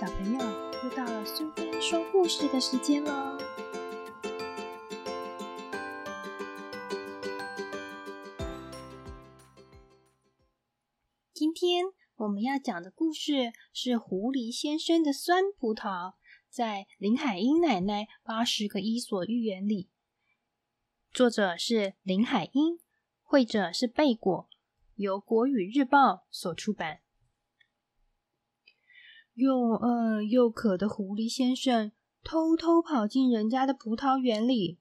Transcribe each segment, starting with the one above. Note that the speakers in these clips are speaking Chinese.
小朋友，又到了苏菲说故事的时间喽！今天我们要讲的故事是《狐狸先生的酸葡萄》。在林海音奶奶八十个伊索寓言里，作者是林海音，绘者是贝果，由国语日报所出版。又饿又渴的狐狸先生偷偷跑进人家的葡萄园里，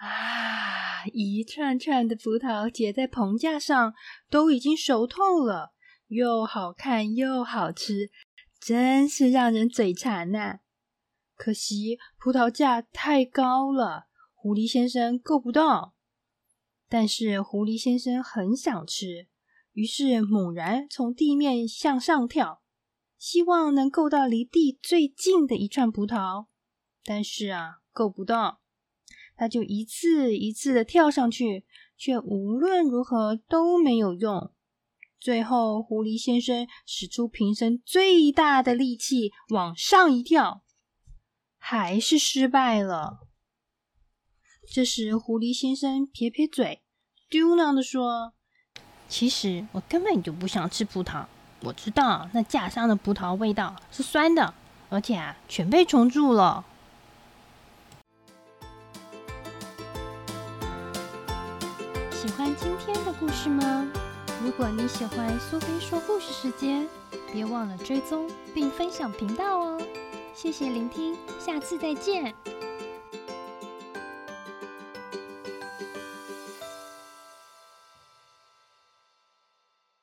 啊！一串串的葡萄结在棚架上，都已经熟透了，又好看又好吃。真是让人嘴馋呐！可惜葡萄架太高了，狐狸先生够不到。但是狐狸先生很想吃，于是猛然从地面向上跳，希望能够到离地最近的一串葡萄。但是啊，够不到，他就一次一次的跳上去，却无论如何都没有用。最后，狐狸先生使出平生最大的力气往上一跳，还是失败了。这时，狐狸先生撇撇嘴，嘟囔的说：“其实我根本就不想吃葡萄。我知道那架上的葡萄味道是酸的，而且啊，全被虫蛀了。”喜欢今天的故事吗？如果你喜欢苏菲说故事时间，别忘了追踪并分享频道哦！谢谢聆听，下次再见。